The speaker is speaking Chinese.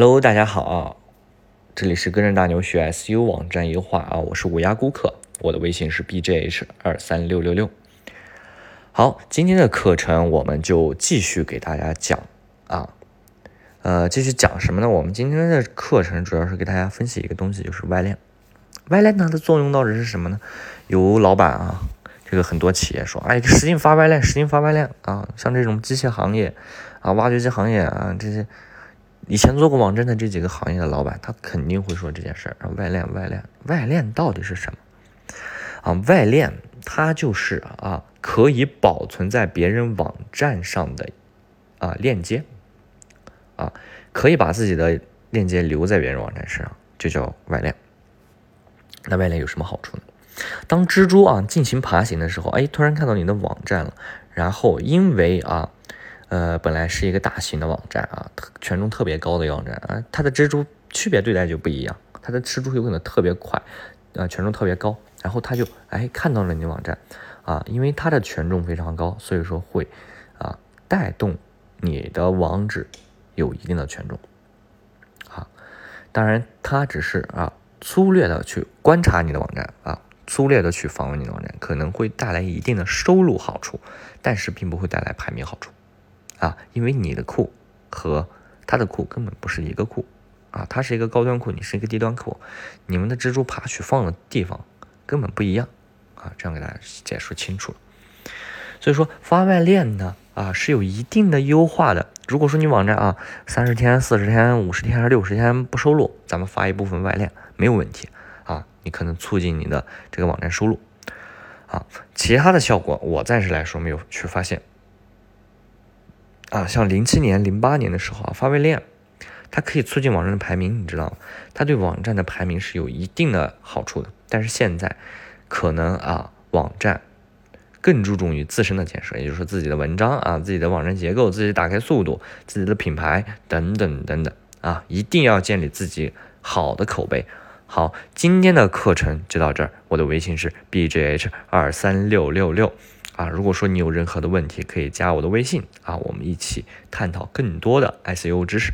Hello，大家好啊，这里是跟着大牛学 SU 网站优化啊，我是五鸭顾客，我的微信是 bjh 二三六六六。好，今天的课程我们就继续给大家讲啊，呃，继续讲什么呢？我们今天的课程主要是给大家分析一个东西，就是外链。外链它的作用到底是什么呢？有老板啊，这个很多企业说，哎，使劲发外链，使劲发外链啊，像这种机械行业啊、挖掘机行业啊这些。以前做过网站的这几个行业的老板，他肯定会说这件事儿啊，外链，外链，外链到底是什么？啊，外链它就是啊，可以保存在别人网站上的啊链接，啊，可以把自己的链接留在别人网站上，就叫外链。那外链有什么好处呢？当蜘蛛啊进行爬行的时候，哎，突然看到你的网站了，然后因为啊。呃，本来是一个大型的网站啊，权重特别高的网站啊，它的蜘蛛区别对待就不一样，它的蜘蛛有可能特别快，啊，权重特别高，然后它就哎看到了你网站，啊，因为它的权重非常高，所以说会啊带动你的网址有一定的权重，啊，当然它只是啊粗略的去观察你的网站啊，粗略的去访问你的网站，可能会带来一定的收入好处，但是并不会带来排名好处。啊，因为你的库和他的库根本不是一个库，啊，它是一个高端库，你是一个低端库，你们的蜘蛛爬取放的地方根本不一样，啊，这样给大家解说清楚。所以说发外链呢，啊，是有一定的优化的。如果说你网站啊，三十天、四十天、五十天还是六十天不收录，咱们发一部分外链没有问题，啊，你可能促进你的这个网站收入，啊，其他的效果我暂时来说没有去发现。啊，像零七年、零八年的时候啊，发微链，它可以促进网站的排名，你知道吗？它对网站的排名是有一定的好处的。但是现在，可能啊，网站更注重于自身的建设，也就是说自己的文章啊、自己的网站结构、自己打开速度、自己的品牌等等等等啊，一定要建立自己好的口碑。好，今天的课程就到这儿，我的微信是 bjh 二三六六六。啊，如果说你有任何的问题，可以加我的微信啊，我们一起探讨更多的 SEO 知识。